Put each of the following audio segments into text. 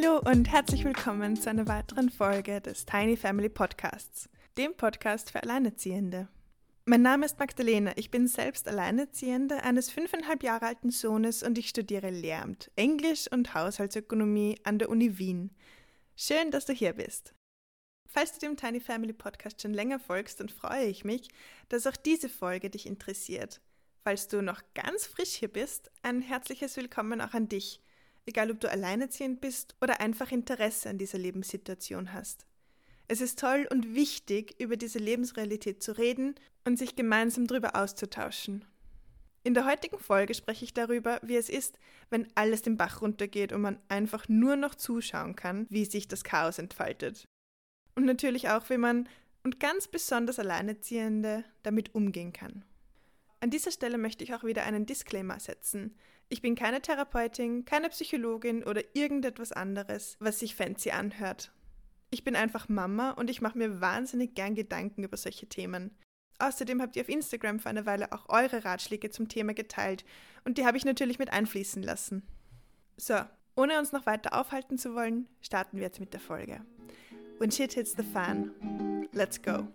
Hallo und herzlich willkommen zu einer weiteren Folge des Tiny Family Podcasts, dem Podcast für Alleinerziehende. Mein Name ist Magdalena, ich bin selbst Alleinerziehende eines fünfeinhalb Jahre alten Sohnes und ich studiere Lehramt, Englisch und Haushaltsökonomie an der Uni Wien. Schön, dass du hier bist. Falls du dem Tiny Family Podcast schon länger folgst, dann freue ich mich, dass auch diese Folge dich interessiert. Falls du noch ganz frisch hier bist, ein herzliches Willkommen auch an dich, egal ob du alleinerziehend bist oder einfach Interesse an dieser Lebenssituation hast. Es ist toll und wichtig, über diese Lebensrealität zu reden und sich gemeinsam darüber auszutauschen. In der heutigen Folge spreche ich darüber, wie es ist, wenn alles den Bach runtergeht und man einfach nur noch zuschauen kann, wie sich das Chaos entfaltet und natürlich auch, wie man und ganz besonders Alleinerziehende damit umgehen kann. An dieser Stelle möchte ich auch wieder einen Disclaimer setzen. Ich bin keine Therapeutin, keine Psychologin oder irgendetwas anderes, was sich fancy anhört. Ich bin einfach Mama und ich mache mir wahnsinnig gern Gedanken über solche Themen. Außerdem habt ihr auf Instagram für eine Weile auch eure Ratschläge zum Thema geteilt und die habe ich natürlich mit einfließen lassen. So, ohne uns noch weiter aufhalten zu wollen, starten wir jetzt mit der Folge. When shit hits the fan, let's go.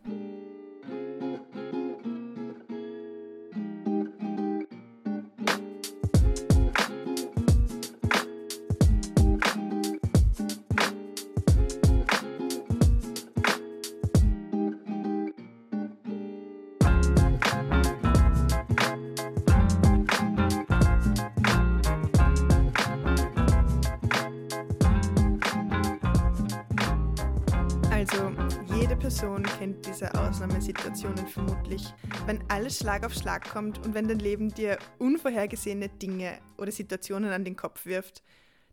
Diese Ausnahmesituationen vermutlich, wenn alles Schlag auf Schlag kommt und wenn dein Leben dir unvorhergesehene Dinge oder Situationen an den Kopf wirft,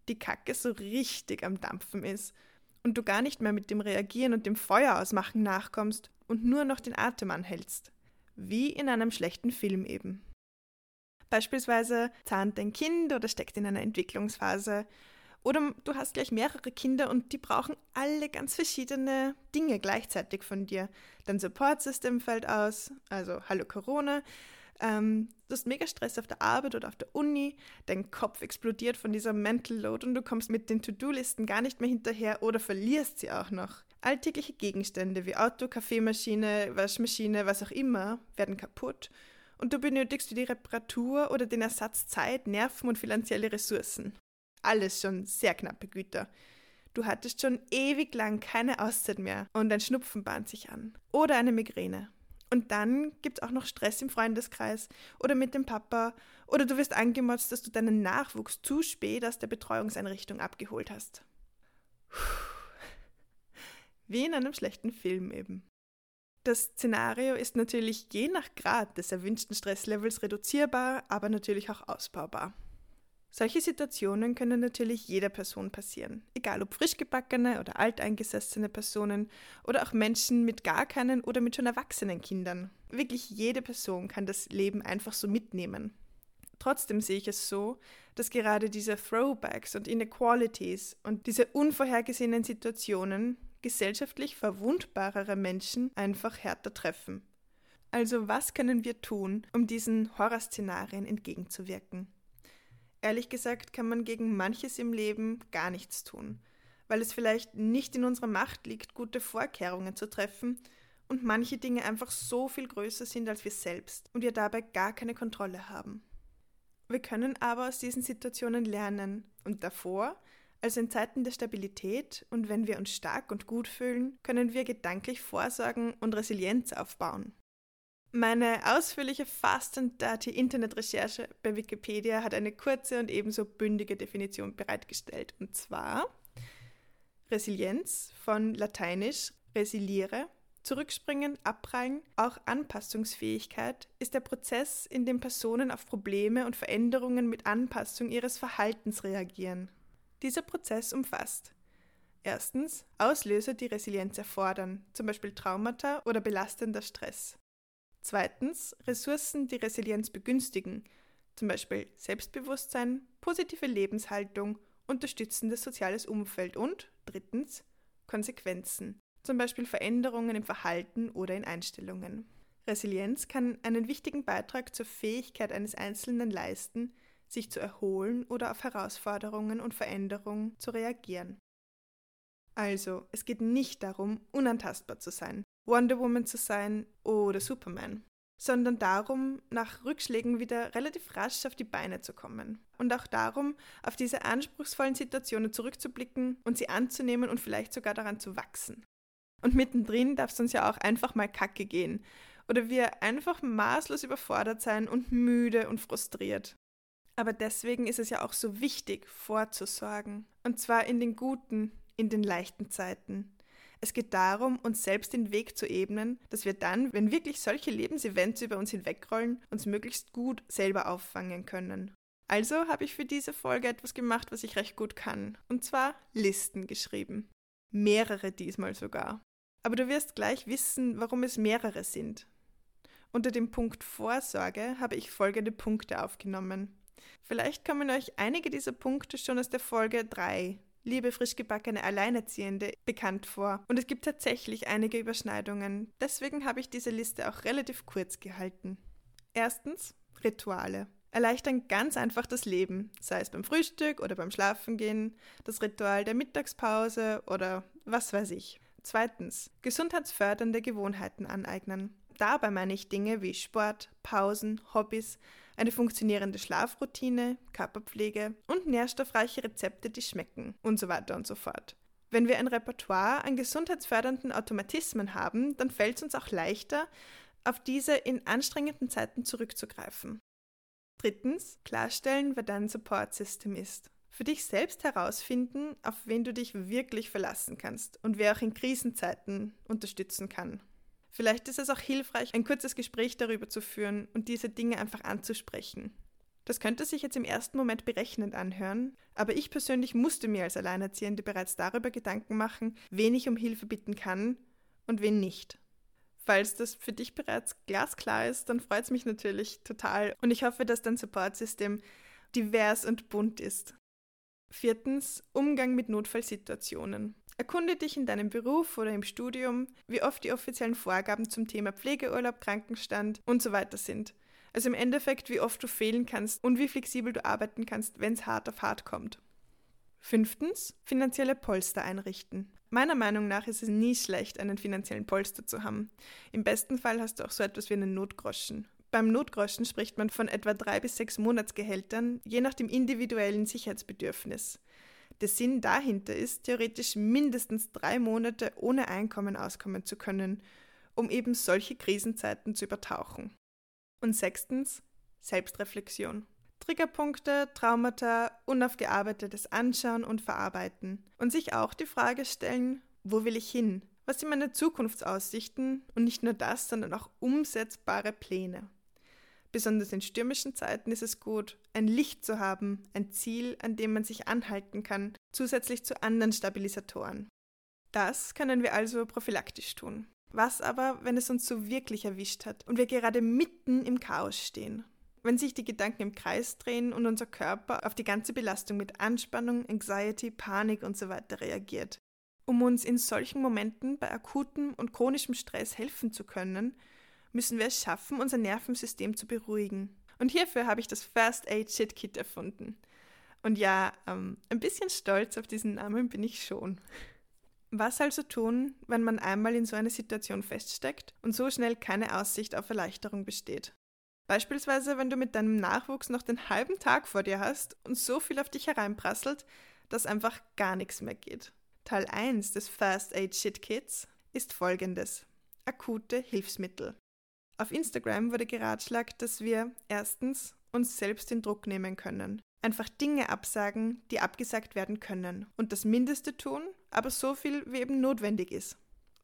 die Kacke so richtig am Dampfen ist und du gar nicht mehr mit dem Reagieren und dem Feuer ausmachen nachkommst und nur noch den Atem anhältst. Wie in einem schlechten Film eben. Beispielsweise zahnt dein Kind oder steckt in einer Entwicklungsphase oder du hast gleich mehrere Kinder und die brauchen alle ganz verschiedene Dinge gleichzeitig von dir. Dein Support-System fällt aus, also hallo Corona. Ähm, du hast mega Stress auf der Arbeit oder auf der Uni, dein Kopf explodiert von dieser Mental Load und du kommst mit den To-Do-Listen gar nicht mehr hinterher oder verlierst sie auch noch. Alltägliche Gegenstände wie Auto, Kaffeemaschine, Waschmaschine, was auch immer, werden kaputt und du benötigst für die Reparatur oder den Ersatz Zeit, Nerven und finanzielle Ressourcen alles schon sehr knappe Güter. Du hattest schon ewig lang keine Auszeit mehr und dein Schnupfen bahnt sich an. Oder eine Migräne. Und dann gibt es auch noch Stress im Freundeskreis oder mit dem Papa oder du wirst angemotzt, dass du deinen Nachwuchs zu spät aus der Betreuungseinrichtung abgeholt hast. Wie in einem schlechten Film eben. Das Szenario ist natürlich je nach Grad des erwünschten Stresslevels reduzierbar, aber natürlich auch ausbaubar. Solche Situationen können natürlich jeder Person passieren, egal ob frischgebackene oder alteingesessene Personen oder auch Menschen mit gar keinen oder mit schon erwachsenen Kindern. Wirklich jede Person kann das Leben einfach so mitnehmen. Trotzdem sehe ich es so, dass gerade diese Throwbacks und Inequalities und diese unvorhergesehenen Situationen gesellschaftlich verwundbarere Menschen einfach härter treffen. Also was können wir tun, um diesen Horrorszenarien entgegenzuwirken? Ehrlich gesagt kann man gegen manches im Leben gar nichts tun, weil es vielleicht nicht in unserer Macht liegt, gute Vorkehrungen zu treffen und manche Dinge einfach so viel größer sind als wir selbst und wir dabei gar keine Kontrolle haben. Wir können aber aus diesen Situationen lernen und davor, also in Zeiten der Stabilität und wenn wir uns stark und gut fühlen, können wir gedanklich vorsorgen und Resilienz aufbauen. Meine ausführliche Fast and Dirty Internetrecherche bei Wikipedia hat eine kurze und ebenso bündige Definition bereitgestellt. Und zwar Resilienz von lateinisch resiliere, zurückspringen, abprallen, auch Anpassungsfähigkeit ist der Prozess, in dem Personen auf Probleme und Veränderungen mit Anpassung ihres Verhaltens reagieren. Dieser Prozess umfasst Erstens Auslöser, die Resilienz erfordern, zum Beispiel Traumata oder belastender Stress. Zweitens Ressourcen, die Resilienz begünstigen, zum Beispiel Selbstbewusstsein, positive Lebenshaltung, unterstützendes soziales Umfeld und drittens Konsequenzen, zum Beispiel Veränderungen im Verhalten oder in Einstellungen. Resilienz kann einen wichtigen Beitrag zur Fähigkeit eines Einzelnen leisten, sich zu erholen oder auf Herausforderungen und Veränderungen zu reagieren. Also, es geht nicht darum, unantastbar zu sein, Wonder Woman zu sein oder Superman, sondern darum, nach Rückschlägen wieder relativ rasch auf die Beine zu kommen. Und auch darum, auf diese anspruchsvollen Situationen zurückzublicken und sie anzunehmen und vielleicht sogar daran zu wachsen. Und mittendrin darf es uns ja auch einfach mal kacke gehen. Oder wir einfach maßlos überfordert sein und müde und frustriert. Aber deswegen ist es ja auch so wichtig, vorzusorgen. Und zwar in den guten, in den leichten Zeiten. Es geht darum, uns selbst den Weg zu ebnen, dass wir dann, wenn wirklich solche Lebensevents über uns hinwegrollen, uns möglichst gut selber auffangen können. Also habe ich für diese Folge etwas gemacht, was ich recht gut kann. Und zwar Listen geschrieben. Mehrere diesmal sogar. Aber du wirst gleich wissen, warum es mehrere sind. Unter dem Punkt Vorsorge habe ich folgende Punkte aufgenommen. Vielleicht kommen euch einige dieser Punkte schon aus der Folge 3, liebe frischgebackene Alleinerziehende, bekannt vor. Und es gibt tatsächlich einige Überschneidungen. Deswegen habe ich diese Liste auch relativ kurz gehalten. Erstens Rituale. Erleichtern ganz einfach das Leben, sei es beim Frühstück oder beim Schlafengehen, das Ritual der Mittagspause oder was weiß ich. Zweitens, gesundheitsfördernde Gewohnheiten aneignen. Dabei meine ich Dinge wie Sport, Pausen, Hobbys, eine funktionierende Schlafroutine, Körperpflege und nährstoffreiche Rezepte, die schmecken und so weiter und so fort. Wenn wir ein Repertoire an gesundheitsfördernden Automatismen haben, dann fällt es uns auch leichter, auf diese in anstrengenden Zeiten zurückzugreifen. Drittens, klarstellen, wer dein Support System ist für dich selbst herausfinden, auf wen du dich wirklich verlassen kannst und wer auch in Krisenzeiten unterstützen kann. Vielleicht ist es auch hilfreich, ein kurzes Gespräch darüber zu führen und diese Dinge einfach anzusprechen. Das könnte sich jetzt im ersten Moment berechnend anhören, aber ich persönlich musste mir als Alleinerziehende bereits darüber Gedanken machen, wen ich um Hilfe bitten kann und wen nicht. Falls das für dich bereits glasklar ist, dann freut es mich natürlich total und ich hoffe, dass dein Supportsystem divers und bunt ist. Viertens, Umgang mit Notfallsituationen. Erkunde dich in deinem Beruf oder im Studium, wie oft die offiziellen Vorgaben zum Thema Pflegeurlaub, Krankenstand und so weiter sind. Also im Endeffekt, wie oft du fehlen kannst und wie flexibel du arbeiten kannst, wenn es hart auf hart kommt. Fünftens, finanzielle Polster einrichten. Meiner Meinung nach ist es nie schlecht, einen finanziellen Polster zu haben. Im besten Fall hast du auch so etwas wie einen Notgroschen. Beim Notgroschen spricht man von etwa drei bis sechs Monatsgehältern, je nach dem individuellen Sicherheitsbedürfnis. Der Sinn dahinter ist, theoretisch mindestens drei Monate ohne Einkommen auskommen zu können, um eben solche Krisenzeiten zu übertauchen. Und sechstens, Selbstreflexion. Triggerpunkte, Traumata, unaufgearbeitetes Anschauen und Verarbeiten. Und sich auch die Frage stellen, wo will ich hin? Was sind meine Zukunftsaussichten? Und nicht nur das, sondern auch umsetzbare Pläne. Besonders in stürmischen Zeiten ist es gut, ein Licht zu haben, ein Ziel, an dem man sich anhalten kann, zusätzlich zu anderen Stabilisatoren. Das können wir also prophylaktisch tun. Was aber, wenn es uns so wirklich erwischt hat und wir gerade mitten im Chaos stehen? Wenn sich die Gedanken im Kreis drehen und unser Körper auf die ganze Belastung mit Anspannung, Anxiety, Panik usw. So reagiert. Um uns in solchen Momenten bei akutem und chronischem Stress helfen zu können, müssen wir es schaffen, unser Nervensystem zu beruhigen. Und hierfür habe ich das First Aid Shit Kit erfunden. Und ja, ähm, ein bisschen stolz auf diesen Namen bin ich schon. Was also tun, wenn man einmal in so einer Situation feststeckt und so schnell keine Aussicht auf Erleichterung besteht? Beispielsweise, wenn du mit deinem Nachwuchs noch den halben Tag vor dir hast und so viel auf dich hereinprasselt, dass einfach gar nichts mehr geht. Teil 1 des First Aid Shit Kits ist folgendes: akute Hilfsmittel. Auf Instagram wurde geratschlagt, dass wir erstens uns selbst den Druck nehmen können. Einfach Dinge absagen, die abgesagt werden können. Und das Mindeste tun, aber so viel, wie eben notwendig ist.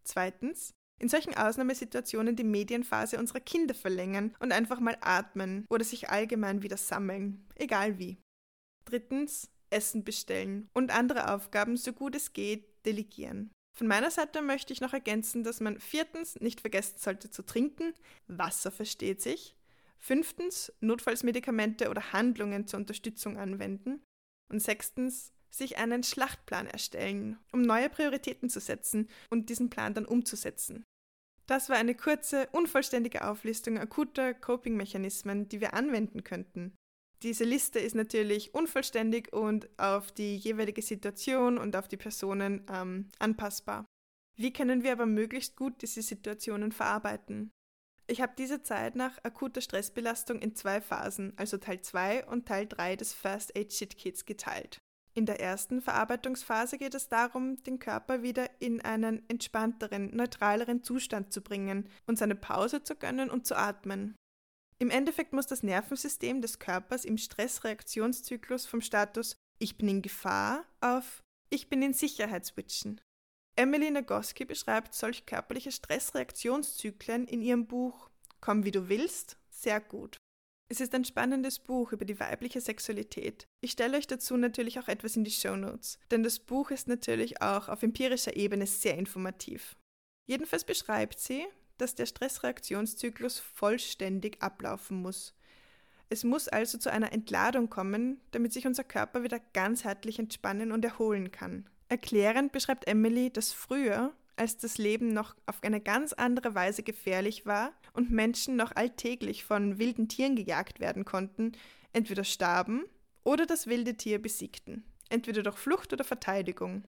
Zweitens, in solchen Ausnahmesituationen die Medienphase unserer Kinder verlängern und einfach mal atmen oder sich allgemein wieder sammeln, egal wie. Drittens, Essen bestellen und andere Aufgaben so gut es geht delegieren. Von meiner Seite möchte ich noch ergänzen, dass man viertens nicht vergessen sollte zu trinken, Wasser versteht sich, fünftens Notfallsmedikamente oder Handlungen zur Unterstützung anwenden und sechstens sich einen Schlachtplan erstellen, um neue Prioritäten zu setzen und diesen Plan dann umzusetzen. Das war eine kurze, unvollständige Auflistung akuter Coping-Mechanismen, die wir anwenden könnten. Diese Liste ist natürlich unvollständig und auf die jeweilige Situation und auf die Personen ähm, anpassbar. Wie können wir aber möglichst gut diese Situationen verarbeiten? Ich habe diese Zeit nach akuter Stressbelastung in zwei Phasen, also Teil 2 und Teil 3 des First Aid Shit Kits geteilt. In der ersten Verarbeitungsphase geht es darum, den Körper wieder in einen entspannteren, neutraleren Zustand zu bringen, uns eine Pause zu gönnen und zu atmen. Im Endeffekt muss das Nervensystem des Körpers im Stressreaktionszyklus vom Status Ich bin in Gefahr auf Ich bin in Sicherheit switchen. Emily Nagoski beschreibt solch körperliche Stressreaktionszyklen in ihrem Buch Komm wie du willst sehr gut. Es ist ein spannendes Buch über die weibliche Sexualität. Ich stelle euch dazu natürlich auch etwas in die Show Notes, denn das Buch ist natürlich auch auf empirischer Ebene sehr informativ. Jedenfalls beschreibt sie, dass der Stressreaktionszyklus vollständig ablaufen muss. Es muss also zu einer Entladung kommen, damit sich unser Körper wieder ganzheitlich entspannen und erholen kann. Erklärend beschreibt Emily, dass früher, als das Leben noch auf eine ganz andere Weise gefährlich war und Menschen noch alltäglich von wilden Tieren gejagt werden konnten, entweder starben oder das wilde Tier besiegten, entweder durch Flucht oder Verteidigung.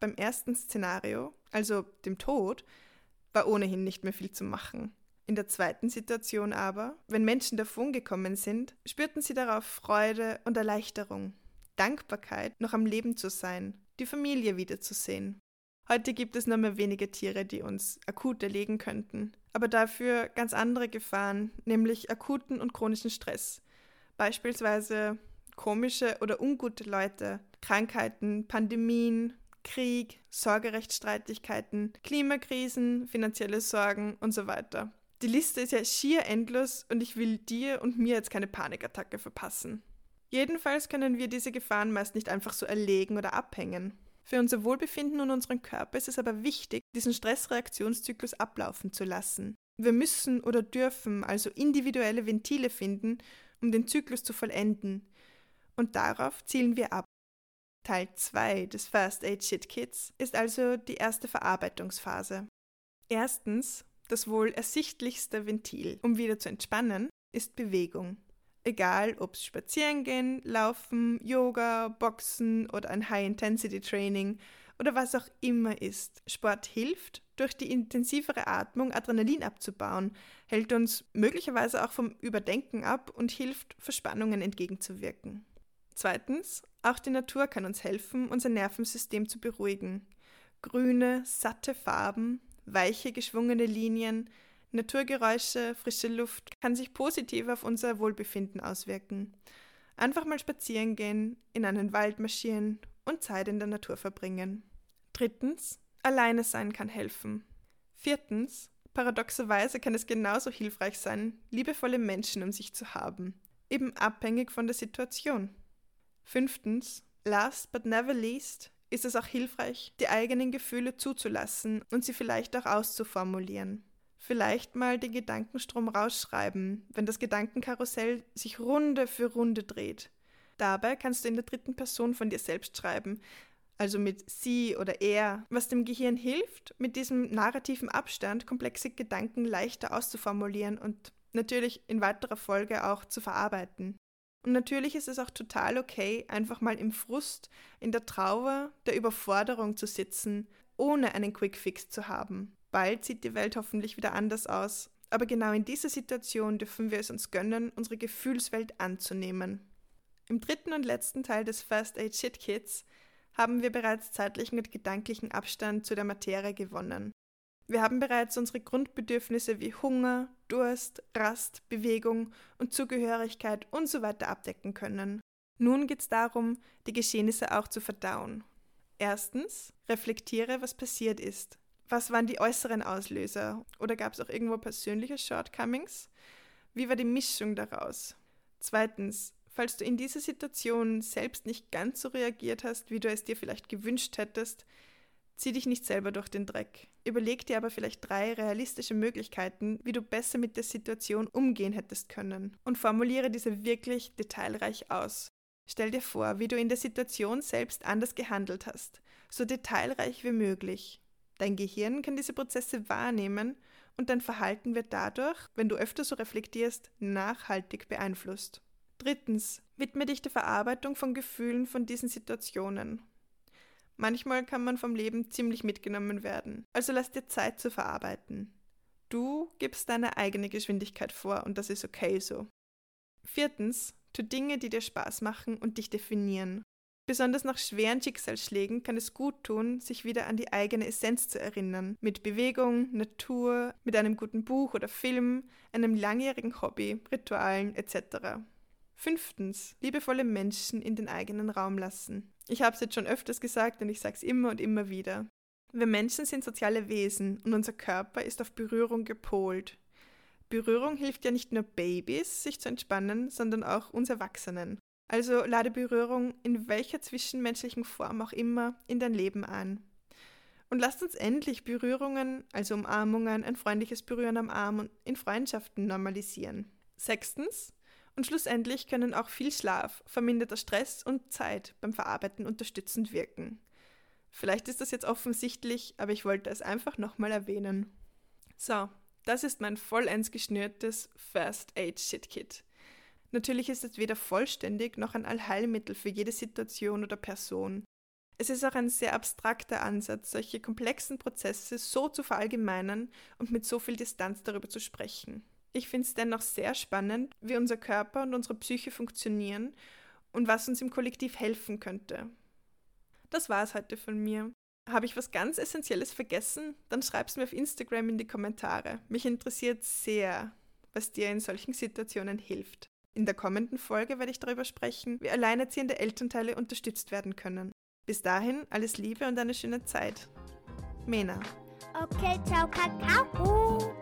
Beim ersten Szenario, also dem Tod, war ohnehin nicht mehr viel zu machen. In der zweiten Situation aber, wenn Menschen davongekommen sind, spürten sie darauf Freude und Erleichterung, Dankbarkeit, noch am Leben zu sein, die Familie wiederzusehen. Heute gibt es nur mehr wenige Tiere, die uns akut erlegen könnten, aber dafür ganz andere Gefahren, nämlich akuten und chronischen Stress. Beispielsweise komische oder ungute Leute, Krankheiten, Pandemien, Krieg, Sorgerechtsstreitigkeiten, Klimakrisen, finanzielle Sorgen und so weiter. Die Liste ist ja schier endlos und ich will dir und mir jetzt keine Panikattacke verpassen. Jedenfalls können wir diese Gefahren meist nicht einfach so erlegen oder abhängen. Für unser Wohlbefinden und unseren Körper ist es aber wichtig, diesen Stressreaktionszyklus ablaufen zu lassen. Wir müssen oder dürfen also individuelle Ventile finden, um den Zyklus zu vollenden. Und darauf zielen wir ab. Teil 2 des First Aid Shit Kits ist also die erste Verarbeitungsphase. Erstens, das wohl ersichtlichste Ventil, um wieder zu entspannen, ist Bewegung. Egal, ob es Spazierengehen, Laufen, Yoga, Boxen oder ein High-Intensity-Training oder was auch immer ist. Sport hilft, durch die intensivere Atmung Adrenalin abzubauen, hält uns möglicherweise auch vom Überdenken ab und hilft, Verspannungen entgegenzuwirken. Zweitens, auch die Natur kann uns helfen, unser Nervensystem zu beruhigen. Grüne, satte Farben, weiche, geschwungene Linien, Naturgeräusche, frische Luft kann sich positiv auf unser Wohlbefinden auswirken. Einfach mal spazieren gehen, in einen Wald marschieren und Zeit in der Natur verbringen. Drittens, alleine sein kann helfen. Viertens, paradoxerweise kann es genauso hilfreich sein, liebevolle Menschen um sich zu haben, eben abhängig von der Situation. Fünftens, last but never least, ist es auch hilfreich, die eigenen Gefühle zuzulassen und sie vielleicht auch auszuformulieren. Vielleicht mal den Gedankenstrom rausschreiben, wenn das Gedankenkarussell sich Runde für Runde dreht. Dabei kannst du in der dritten Person von dir selbst schreiben, also mit sie oder er, was dem Gehirn hilft, mit diesem narrativen Abstand komplexe Gedanken leichter auszuformulieren und natürlich in weiterer Folge auch zu verarbeiten. Und natürlich ist es auch total okay, einfach mal im Frust, in der Trauer, der Überforderung zu sitzen, ohne einen Quickfix zu haben. Bald sieht die Welt hoffentlich wieder anders aus. Aber genau in dieser Situation dürfen wir es uns gönnen, unsere Gefühlswelt anzunehmen. Im dritten und letzten Teil des First Aid Shit Kits haben wir bereits zeitlichen und gedanklichen Abstand zu der Materie gewonnen. Wir haben bereits unsere Grundbedürfnisse wie Hunger, Durst, Rast, Bewegung und Zugehörigkeit usw. So abdecken können. Nun geht es darum, die Geschehnisse auch zu verdauen. Erstens, reflektiere, was passiert ist. Was waren die äußeren Auslöser? Oder gab es auch irgendwo persönliche Shortcomings? Wie war die Mischung daraus? Zweitens, falls du in dieser Situation selbst nicht ganz so reagiert hast, wie du es dir vielleicht gewünscht hättest, zieh dich nicht selber durch den Dreck. Überleg dir aber vielleicht drei realistische Möglichkeiten, wie du besser mit der Situation umgehen hättest können und formuliere diese wirklich detailreich aus. Stell dir vor, wie du in der Situation selbst anders gehandelt hast, so detailreich wie möglich. Dein Gehirn kann diese Prozesse wahrnehmen und dein Verhalten wird dadurch, wenn du öfter so reflektierst, nachhaltig beeinflusst. Drittens, widme dich der Verarbeitung von Gefühlen von diesen Situationen. Manchmal kann man vom Leben ziemlich mitgenommen werden, also lass dir Zeit zu verarbeiten. Du gibst deine eigene Geschwindigkeit vor und das ist okay so. Viertens, tu Dinge, die dir Spaß machen und dich definieren. Besonders nach schweren Schicksalsschlägen kann es gut tun, sich wieder an die eigene Essenz zu erinnern. Mit Bewegung, Natur, mit einem guten Buch oder Film, einem langjährigen Hobby, Ritualen etc. Fünftens, liebevolle Menschen in den eigenen Raum lassen. Ich habe es jetzt schon öfters gesagt und ich sage es immer und immer wieder. Wir Menschen sind soziale Wesen und unser Körper ist auf Berührung gepolt. Berührung hilft ja nicht nur Babys, sich zu entspannen, sondern auch uns Erwachsenen. Also lade Berührung in welcher zwischenmenschlichen Form auch immer in dein Leben ein. Und lasst uns endlich Berührungen, also Umarmungen, ein freundliches Berühren am Arm und in Freundschaften normalisieren. Sechstens, und schlussendlich können auch viel Schlaf, verminderter Stress und Zeit beim Verarbeiten unterstützend wirken. Vielleicht ist das jetzt offensichtlich, aber ich wollte es einfach nochmal erwähnen. So, das ist mein vollends geschnürtes First Aid Shit Kit. Natürlich ist es weder vollständig noch ein Allheilmittel für jede Situation oder Person. Es ist auch ein sehr abstrakter Ansatz, solche komplexen Prozesse so zu verallgemeinern und mit so viel Distanz darüber zu sprechen. Ich finde es dennoch sehr spannend, wie unser Körper und unsere Psyche funktionieren und was uns im Kollektiv helfen könnte. Das war es heute von mir. Habe ich was ganz Essentielles vergessen? Dann schreib es mir auf Instagram in die Kommentare. Mich interessiert sehr, was dir in solchen Situationen hilft. In der kommenden Folge werde ich darüber sprechen, wie alleinerziehende Elternteile unterstützt werden können. Bis dahin alles Liebe und eine schöne Zeit. Mena. Okay, ciao, Kakao.